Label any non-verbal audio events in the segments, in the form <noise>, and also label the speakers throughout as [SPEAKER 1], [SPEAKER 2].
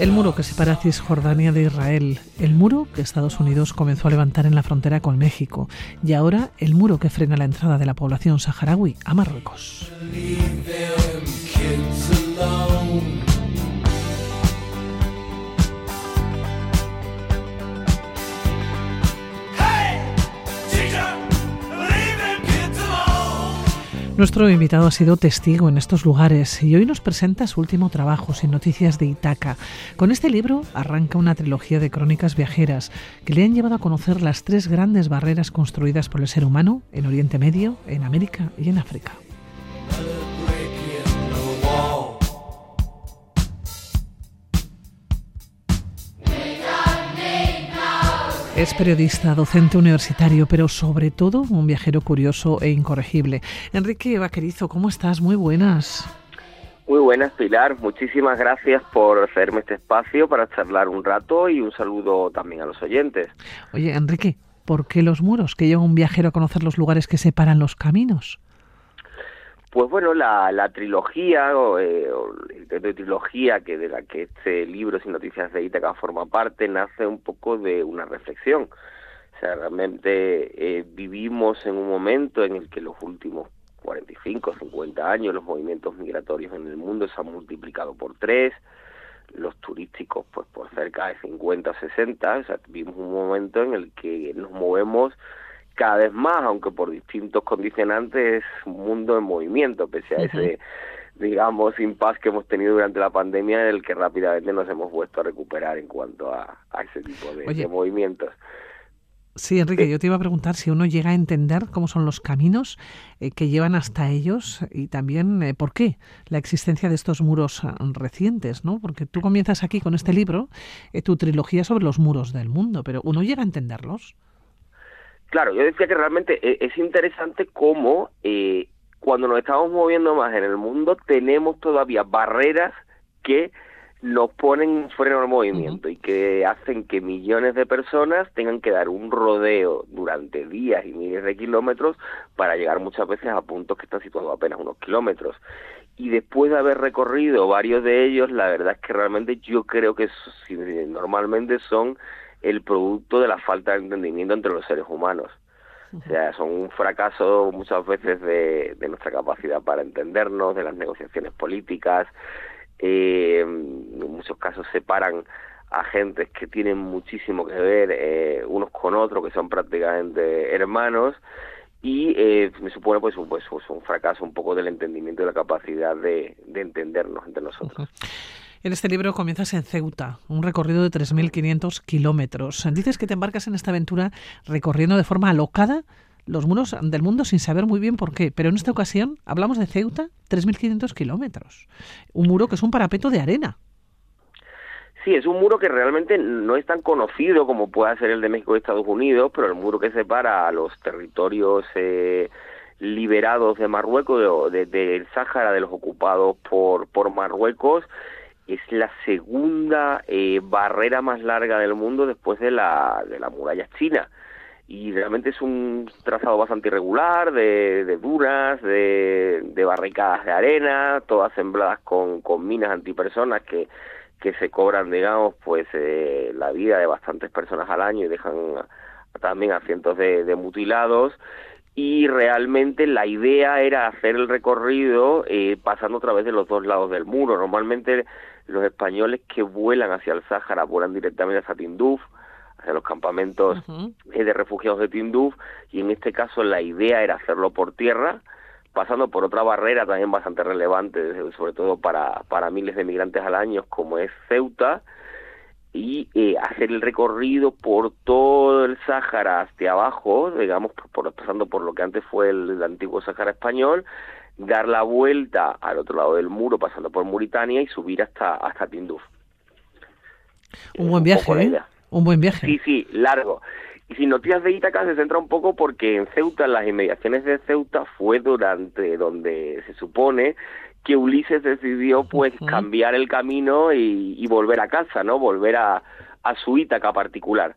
[SPEAKER 1] El muro que separa Cisjordania de Israel, el muro que Estados Unidos comenzó a levantar en la frontera con México y ahora el muro que frena la entrada de la población saharaui a Marruecos. Nuestro invitado ha sido testigo en estos lugares y hoy nos presenta su último trabajo, Sin Noticias de Itaca. Con este libro arranca una trilogía de crónicas viajeras que le han llevado a conocer las tres grandes barreras construidas por el ser humano en Oriente Medio, en América y en África. Es periodista, docente universitario, pero sobre todo un viajero curioso e incorregible. Enrique Vaquerizo, ¿cómo estás? Muy buenas.
[SPEAKER 2] Muy buenas, Pilar. Muchísimas gracias por hacerme este espacio para charlar un rato y un saludo también a los oyentes.
[SPEAKER 1] Oye, Enrique, ¿por qué los muros? ¿Que lleva un viajero a conocer los lugares que separan los caminos?
[SPEAKER 2] Pues bueno, la, la trilogía, o, eh, el de trilogía que de la que este libro Sin Noticias de Ítaca forma parte, nace un poco de una reflexión. O sea, realmente eh, vivimos en un momento en el que los últimos 45, 50 años los movimientos migratorios en el mundo se han multiplicado por tres, los turísticos pues por cerca de 50, 60, o sea, vivimos un momento en el que nos movemos cada vez más, aunque por distintos condicionantes, es un mundo en movimiento, pese a ese, digamos, impasse que hemos tenido durante la pandemia, en el que rápidamente nos hemos vuelto a recuperar en cuanto a, ese tipo de, movimientos.
[SPEAKER 1] Sí, Enrique, yo te iba a preguntar si uno llega a entender cómo son los caminos eh, que llevan hasta ellos y también eh, por qué la existencia de estos muros ah, recientes, ¿no? Porque tú comienzas aquí con este libro, eh, tu trilogía sobre los muros del mundo, pero uno llega a entenderlos.
[SPEAKER 2] Claro, yo decía que realmente eh, es interesante cómo eh, cuando nos estamos moviendo más en el mundo tenemos todavía barreras que nos ponen un freno al movimiento y que hacen que millones de personas tengan que dar un rodeo durante días y miles de kilómetros para llegar muchas veces a puntos que están situados apenas unos kilómetros. Y después de haber recorrido varios de ellos, la verdad es que realmente yo creo que normalmente son el producto de la falta de entendimiento entre los seres humanos. O sea, son un fracaso muchas veces de, nuestra capacidad para entendernos, de las negociaciones políticas. Eh, en muchos casos separan a gentes que tienen muchísimo que ver eh, unos con otros, que son prácticamente hermanos, y eh, me supone pues, pues, pues, un fracaso un poco del entendimiento y la capacidad de, entendernos entre nosotros.
[SPEAKER 1] En este libro comienzas en Ceuta, un recorrido de 3.500 kilómetros. Dices que te embarcas en esta aventura recorriendo de forma alocada los muros del mundo sin saber muy bien por qué. Pero en esta ocasión hablamos de Ceuta, 3.500 kilómetros. Un muro que es un parapeto de arena.
[SPEAKER 2] Sí, es un muro que realmente no es tan conocido como pueda ser el de México y Estados Unidos, pero el muro que separa a los territorios eh, liberados de Marruecos, del de, Sáhara, de los ocupados por, por Marruecos, es la segunda eh, barrera más larga del mundo después de la, de la muralla china. Y realmente es un trazado bastante irregular, de, de duras, de, de, barricadas de arena, todas sembladas con, con minas antipersonas que, que se cobran, digamos, pues eh, la vida de bastantes personas al año y dejan también a cientos de, de mutilados y realmente la idea era hacer el recorrido eh, pasando a través de los dos lados del muro. Normalmente los españoles que vuelan hacia el Sáhara vuelan directamente hacia Tinduf, hacia los campamentos eh, de refugiados de Tinduf, y en este caso la idea era hacerlo por tierra, pasando por otra barrera también bastante relevante, sobre todo para, para miles de migrantes al año, como es Ceuta, y eh, hacer el recorrido por todo el Sáhara hacia abajo, digamos, por, pasando por lo que antes fue el antiguo Sáhara español, dar la vuelta al otro lado del muro pasando por Mauritania y subir hasta hasta Tinduf.
[SPEAKER 1] Un buen viaje, ¿eh? Un buen viaje.
[SPEAKER 2] Sí, sí, largo. Y sin noticias de Ítaca se centra un poco porque en Ceuta, en las inmediaciones de Ceuta, fue durante donde se supone que Ulises decidió pues cambiar el camino y, volver a casa, ¿no? Volver a, a su Ítaca particular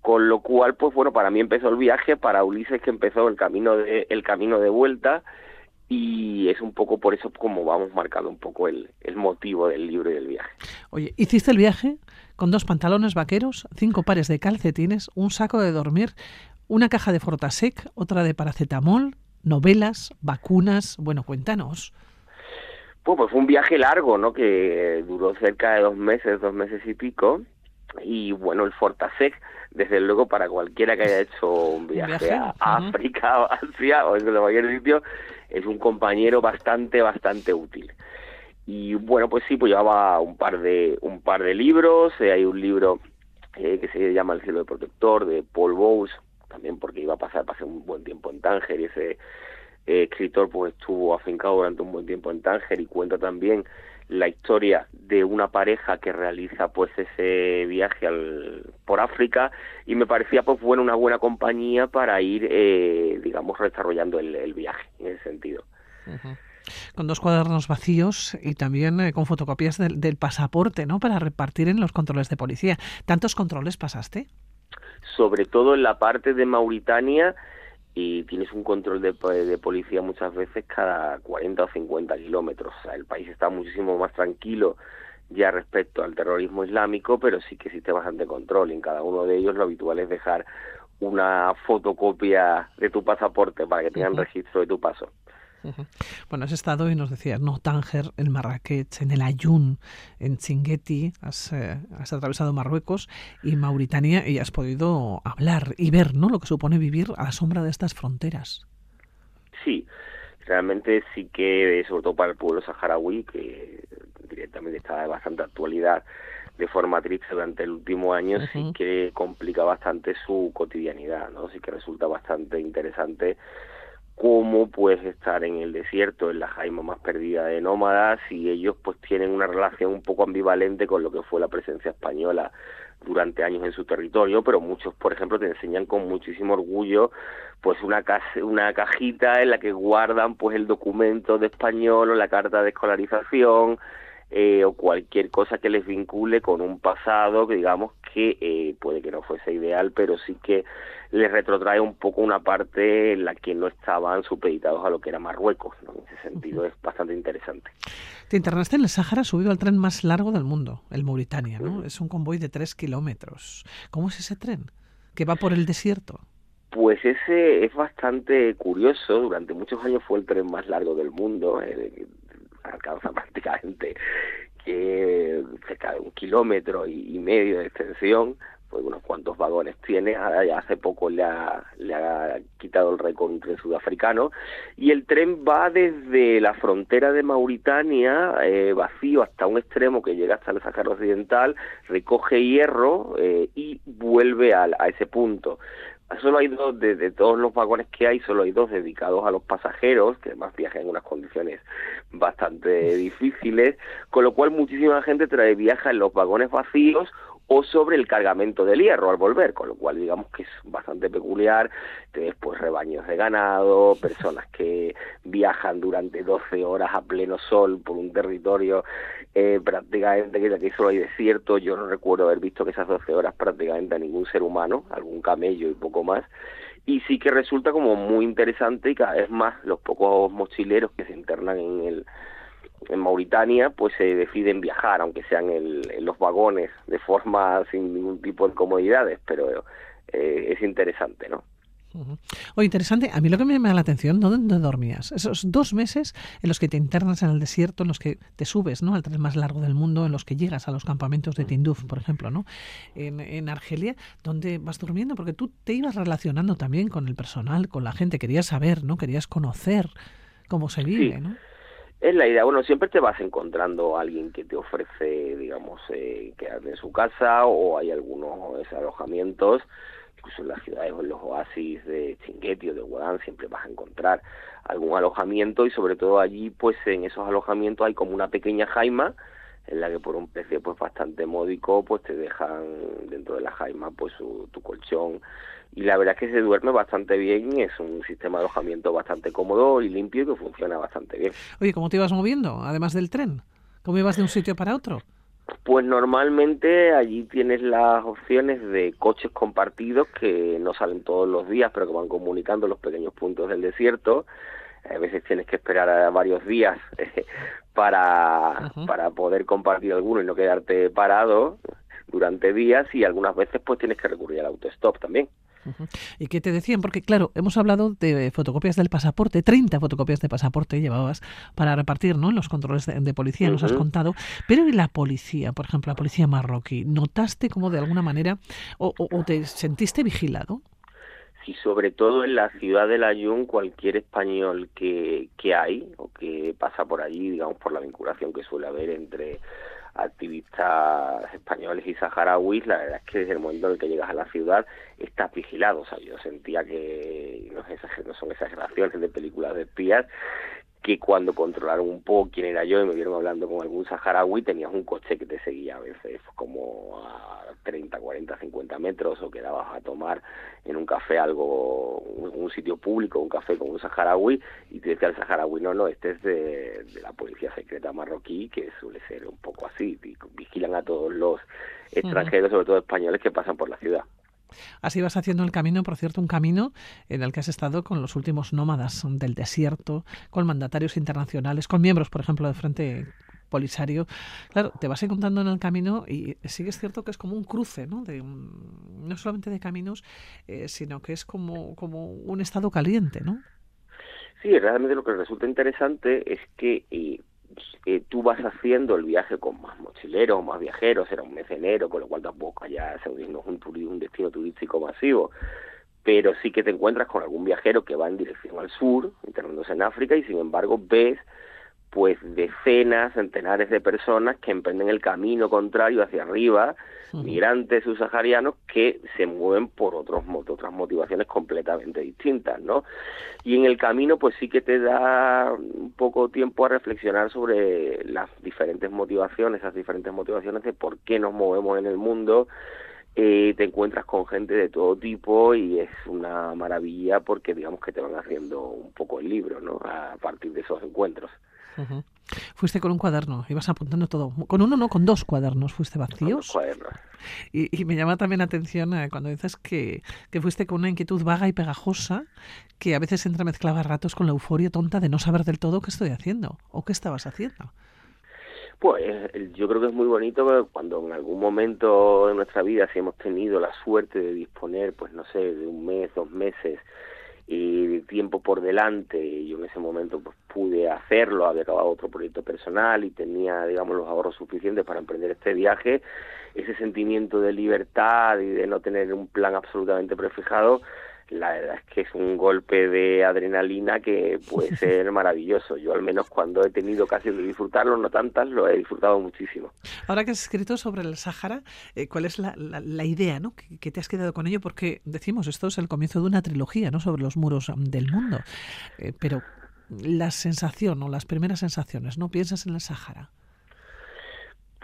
[SPEAKER 2] con lo cual pues bueno para mí empezó el viaje para Ulises que empezó el camino de el camino de vuelta y es un poco por eso como vamos marcando un poco el, el motivo del libro y del viaje.
[SPEAKER 1] Oye, hiciste el viaje con dos pantalones vaqueros, cinco pares de calcetines, un saco de dormir, una caja de Fortasec, otra de paracetamol, novelas, vacunas. Bueno, cuéntanos.
[SPEAKER 2] Pues, pues fue un viaje largo, ¿no? Que duró cerca de dos meses, dos meses y pico. Y bueno, el Fortasec, desde luego, para cualquiera que haya hecho un viaje, a África o Asia o en cualquier sitio, es un compañero bastante, bastante útil. Y bueno, pues sí, pues llevaba un par de, un par de libros. Eh, hay un libro eh, que se llama El cielo de protector de Paul Bowes, también porque iba a pasar, un buen tiempo en Tánger y ese eh, escritor pues estuvo afincado durante un buen tiempo en Tánger y cuenta también la historia de una pareja que realiza pues ese viaje al, por África y me parecía pues bueno una buena compañía para ir eh, digamos desarrollando el, viaje en ese sentido.
[SPEAKER 1] Con dos cuadernos vacíos y también eh, con fotocopias del, del, pasaporte no para repartir en los controles de policía. Tantos controles pasaste
[SPEAKER 2] sobre todo en la parte de Mauritania y tienes un control de, de, policía muchas veces cada 40 o 50 kilómetros. O sea, el país está muchísimo más tranquilo ya respecto al terrorismo islámico, pero sí que existe bastante control. En cada uno de ellos lo habitual es dejar una fotocopia de tu pasaporte para que tengan registro de tu paso.
[SPEAKER 1] Bueno, has estado y nos decías, no, Tánger, en Marrakech, en el Ayun, en Chinguetti, has, eh, has, atravesado Marruecos y Mauritania y has podido hablar y ver ¿no? lo que supone vivir a la sombra de estas fronteras.
[SPEAKER 2] Sí, realmente sí que, sobre todo para el pueblo saharaui, que directamente está de bastante actualidad de forma triste durante el último año, sí que complica bastante su cotidianidad, ¿no? Sí que resulta bastante interesante cómo puedes estar en el desierto, en la jaima más perdida de nómadas, y ellos pues tienen una relación un poco ambivalente con lo que fue la presencia española durante años en su territorio, pero muchos, por ejemplo, te enseñan con muchísimo orgullo pues una, una cajita en la que guardan pues el documento de español o la carta de escolarización, eh, o cualquier cosa que les vincule con un pasado que digamos que eh, puede que no fuese ideal, pero sí que les retrotrae un poco una parte en la que no estaban supeditados a lo que era Marruecos. En ese sentido es bastante interesante.
[SPEAKER 1] Te internaste en el Sáhara subido al tren más largo del mundo, el Mauritania, ¿no? Es un convoy de tres kilómetros. ¿Cómo es ese tren? ¿Que va por el desierto?
[SPEAKER 2] Pues ese es bastante curioso. Durante muchos años fue el tren más largo del mundo. Eh, alcanza <laughs> prácticamente que cerca de un kilómetro y, medio de extensión, pues unos cuantos vagones tiene, ya hace poco le ha, le ha quitado el récord un sudafricano, y el tren va desde la frontera de Mauritania, eh, vacío hasta un extremo que llega hasta el Sahara Occidental, recoge hierro eh, y vuelve a ese punto solo hay dos, de, todos los vagones que hay, solo hay dos dedicados a los pasajeros, que además viajan en unas condiciones bastante difíciles, con lo cual muchísima gente trae viaja en los vagones vacíos o sobre el cargamento del hierro al volver, con lo cual digamos que es bastante peculiar, después pues rebaños de ganado, personas que viajan durante 12 horas a pleno sol por un territorio eh, prácticamente que aquí solo hay desierto, yo no recuerdo haber visto que esas 12 horas prácticamente a ningún ser humano, algún camello y poco más, y sí que resulta como muy interesante y cada vez más los pocos mochileros que se internan en el en Mauritania pues se deciden viajar, aunque sean en los vagones de forma sin ningún tipo de comodidades, pero eh, es interesante, ¿no?
[SPEAKER 1] Oye, interesante. A mí lo que me llama la atención, ¿dónde dormías? Esos dos meses en los que te internas en el desierto, en los que te subes, ¿no? Al tren más largo del mundo, en los que llegas a los campamentos de Tinduf, por ejemplo, ¿no? En, en Argelia, ¿dónde vas durmiendo? Porque tú te ibas relacionando también con el personal, con la gente, querías saber, ¿no? Querías conocer cómo se vive, ¿no?
[SPEAKER 2] Es la idea. Bueno, siempre te vas encontrando alguien que te ofrece, digamos, eh, quedarte en su casa o hay algunos alojamientos, incluso en las ciudades o en los oasis de Chinguetti o de Guadán siempre vas a encontrar algún alojamiento y sobre todo allí, pues en esos alojamientos hay como una pequeña jaima en la que por un precio pues bastante módico pues te dejan dentro de la jaima pues tu colchón y la verdad es que se duerme bastante bien, es un sistema de alojamiento bastante cómodo y limpio y que funciona bastante bien.
[SPEAKER 1] Oye, ¿cómo te ibas moviendo, además del tren? ¿Cómo ibas de un sitio para otro?
[SPEAKER 2] Pues normalmente allí tienes las opciones de coches compartidos que no salen todos los días, pero que van comunicando los pequeños puntos del desierto. a veces tienes que esperar varios días <laughs> para, para poder compartir alguno y no quedarte parado durante días y algunas veces pues tienes que recurrir al autostop también.
[SPEAKER 1] ¿Y qué te decían? Porque claro, hemos hablado de fotocopias del pasaporte, 30 fotocopias de pasaporte llevabas para repartir ¿no? en los controles de, policía, nos has contado, pero ¿y la policía, por ejemplo, la policía marroquí? ¿Notaste como de alguna manera o, te sentiste vigilado?
[SPEAKER 2] Sí, sobre todo en la ciudad de Layún, cualquier español que, que hay o que pasa por allí, digamos, por la vinculación que suele haber entre activistas españoles y saharauis, la verdad es que desde el momento en el que llegas a la ciudad estás vigilado. O sea, yo sentía que, no, no son exageraciones de películas de espías, que cuando controlaron un poco quién era yo y me vieron hablando con algún saharaui, tenías un coche que te seguía a veces como a 30, 40, 50 metros o quedabas a tomar en un café algo, un, sitio público, un café con un saharaui y te decía el saharaui, no, no, este es de, la policía secreta marroquí que suele ser un poco así, vigilan a todos los extranjeros, sobre todo españoles que pasan por la ciudad.
[SPEAKER 1] Así vas haciendo el camino, por cierto, un camino en el que has estado con los últimos nómadas del desierto, con mandatarios internacionales, con miembros, por ejemplo, del Frente Polisario. Claro, te vas encontrando en el camino y sí que es cierto que es como un cruce, ¿no? De, no solamente de caminos, eh, sino que es como, como un estado caliente, ¿no?
[SPEAKER 2] Sí, realmente lo que resulta interesante es que eh, tú vas haciendo el viaje con más mochileros, más viajeros, era un mes de enero, con lo cual tampoco allá se un, un destino turístico masivo, pero sí que te encuentras con algún viajero que va en dirección al sur, internándose en África, y sin embargo ves pues decenas, centenares de personas que emprenden el camino contrario hacia arriba, migrantes subsaharianos que se mueven por otros otras motivaciones completamente distintas, ¿no? Y en el camino pues sí que te da un poco tiempo a reflexionar sobre las diferentes motivaciones, esas diferentes motivaciones de por qué nos movemos en el mundo, eh, te encuentras con gente de todo tipo y es una maravilla porque digamos que te van haciendo un poco el libro, ¿no? A partir de esos encuentros.
[SPEAKER 1] Fuiste con un cuaderno, ibas apuntando todo. Con uno, no, con dos cuadernos. ¿Fuiste vacíos?
[SPEAKER 2] cuadernos.
[SPEAKER 1] Y, me llama también la atención eh, cuando dices que, que, fuiste con una inquietud vaga y pegajosa que a veces entremezclaba ratos con la euforia tonta de no saber del todo qué estoy haciendo o qué estabas haciendo.
[SPEAKER 2] Pues yo creo que es muy bonito cuando en algún momento de nuestra vida, si hemos tenido la suerte de disponer, pues no sé, de un mes, dos meses, y tiempo por delante yo en ese momento pues pude hacerlo había acabado otro proyecto personal y tenía digamos los ahorros suficientes para emprender este viaje ese sentimiento de libertad y de no tener un plan absolutamente prefijado la verdad es que es un golpe de adrenalina que puede <laughs> ser maravilloso. Yo al menos cuando he tenido casi de disfrutarlo, no tantas, lo he disfrutado muchísimo.
[SPEAKER 1] Ahora que has escrito sobre el Sáhara, eh, ¿cuál es la, la, idea ¿no? ¿Que, te has quedado con ello? Porque decimos, esto es el comienzo de una trilogía ¿no? sobre los muros um, del mundo. Eh, pero la sensación o las primeras sensaciones, ¿no? Piensas en el Sáhara.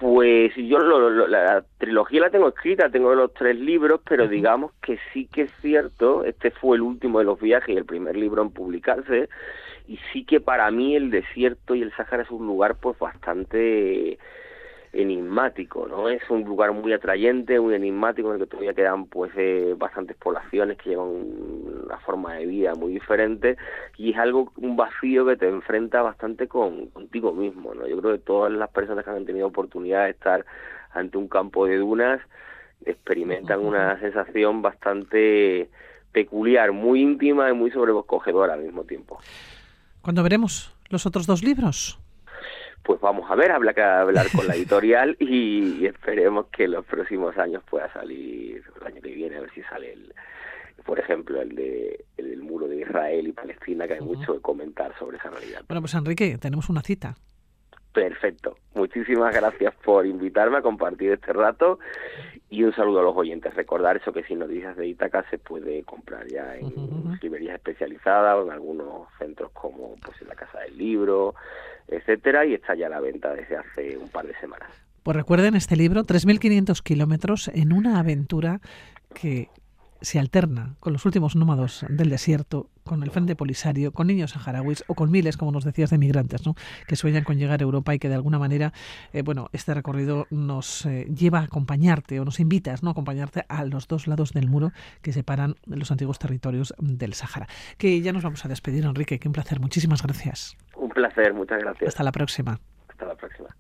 [SPEAKER 2] Pues yo la trilogía la tengo escrita, tengo los tres libros, pero digamos que sí que es cierto, este fue el último de los viajes y el primer libro en publicarse, y sí que para mí el desierto y el Sáhara es un lugar pues bastante enigmático, ¿no? Es un lugar muy atrayente, muy enigmático, en el que todavía quedan pues eh, bastantes poblaciones que llevan una forma de vida muy diferente y es algo, un vacío que te enfrenta bastante con, contigo mismo, ¿no? Yo creo que todas las personas que han tenido oportunidad de estar ante un campo de dunas experimentan una sensación bastante peculiar, muy íntima y muy sobrecogedora al mismo tiempo.
[SPEAKER 1] ¿Cuándo veremos los otros dos libros?
[SPEAKER 2] pues vamos a ver, habla que hablar con la <laughs> editorial y, esperemos que en los próximos años pueda salir, el año que viene, a ver si sale el, por ejemplo, el de el muro de Israel y Palestina, que hay mucho que comentar sobre esa realidad.
[SPEAKER 1] Bueno, pues Enrique, tenemos una cita.
[SPEAKER 2] Perfecto. Muchísimas gracias por invitarme a compartir este rato y un saludo a los oyentes. Recordar eso que sin noticias de Itaca se puede comprar ya en librerías especializadas o en algunos centros como pues en la Casa del Libro, etcétera, y está ya a la venta desde hace un par de semanas.
[SPEAKER 1] Pues recuerden este libro, 3.500 kilómetros en una aventura que se alterna con los últimos nómados del desierto, con el Frente Polisario, con niños saharauis o con miles, como nos decías, de migrantes, ¿no? que sueñan con llegar a Europa y que de alguna manera, eh, bueno, este recorrido nos eh, lleva a acompañarte o nos invitas, ¿no? a acompañarte a los dos lados del muro que separan los antiguos territorios del Sahara. Que ya nos vamos a despedir, Enrique, que un placer. Muchísimas gracias.
[SPEAKER 2] Un placer, muchas gracias.
[SPEAKER 1] Hasta la próxima.
[SPEAKER 2] Hasta la próxima.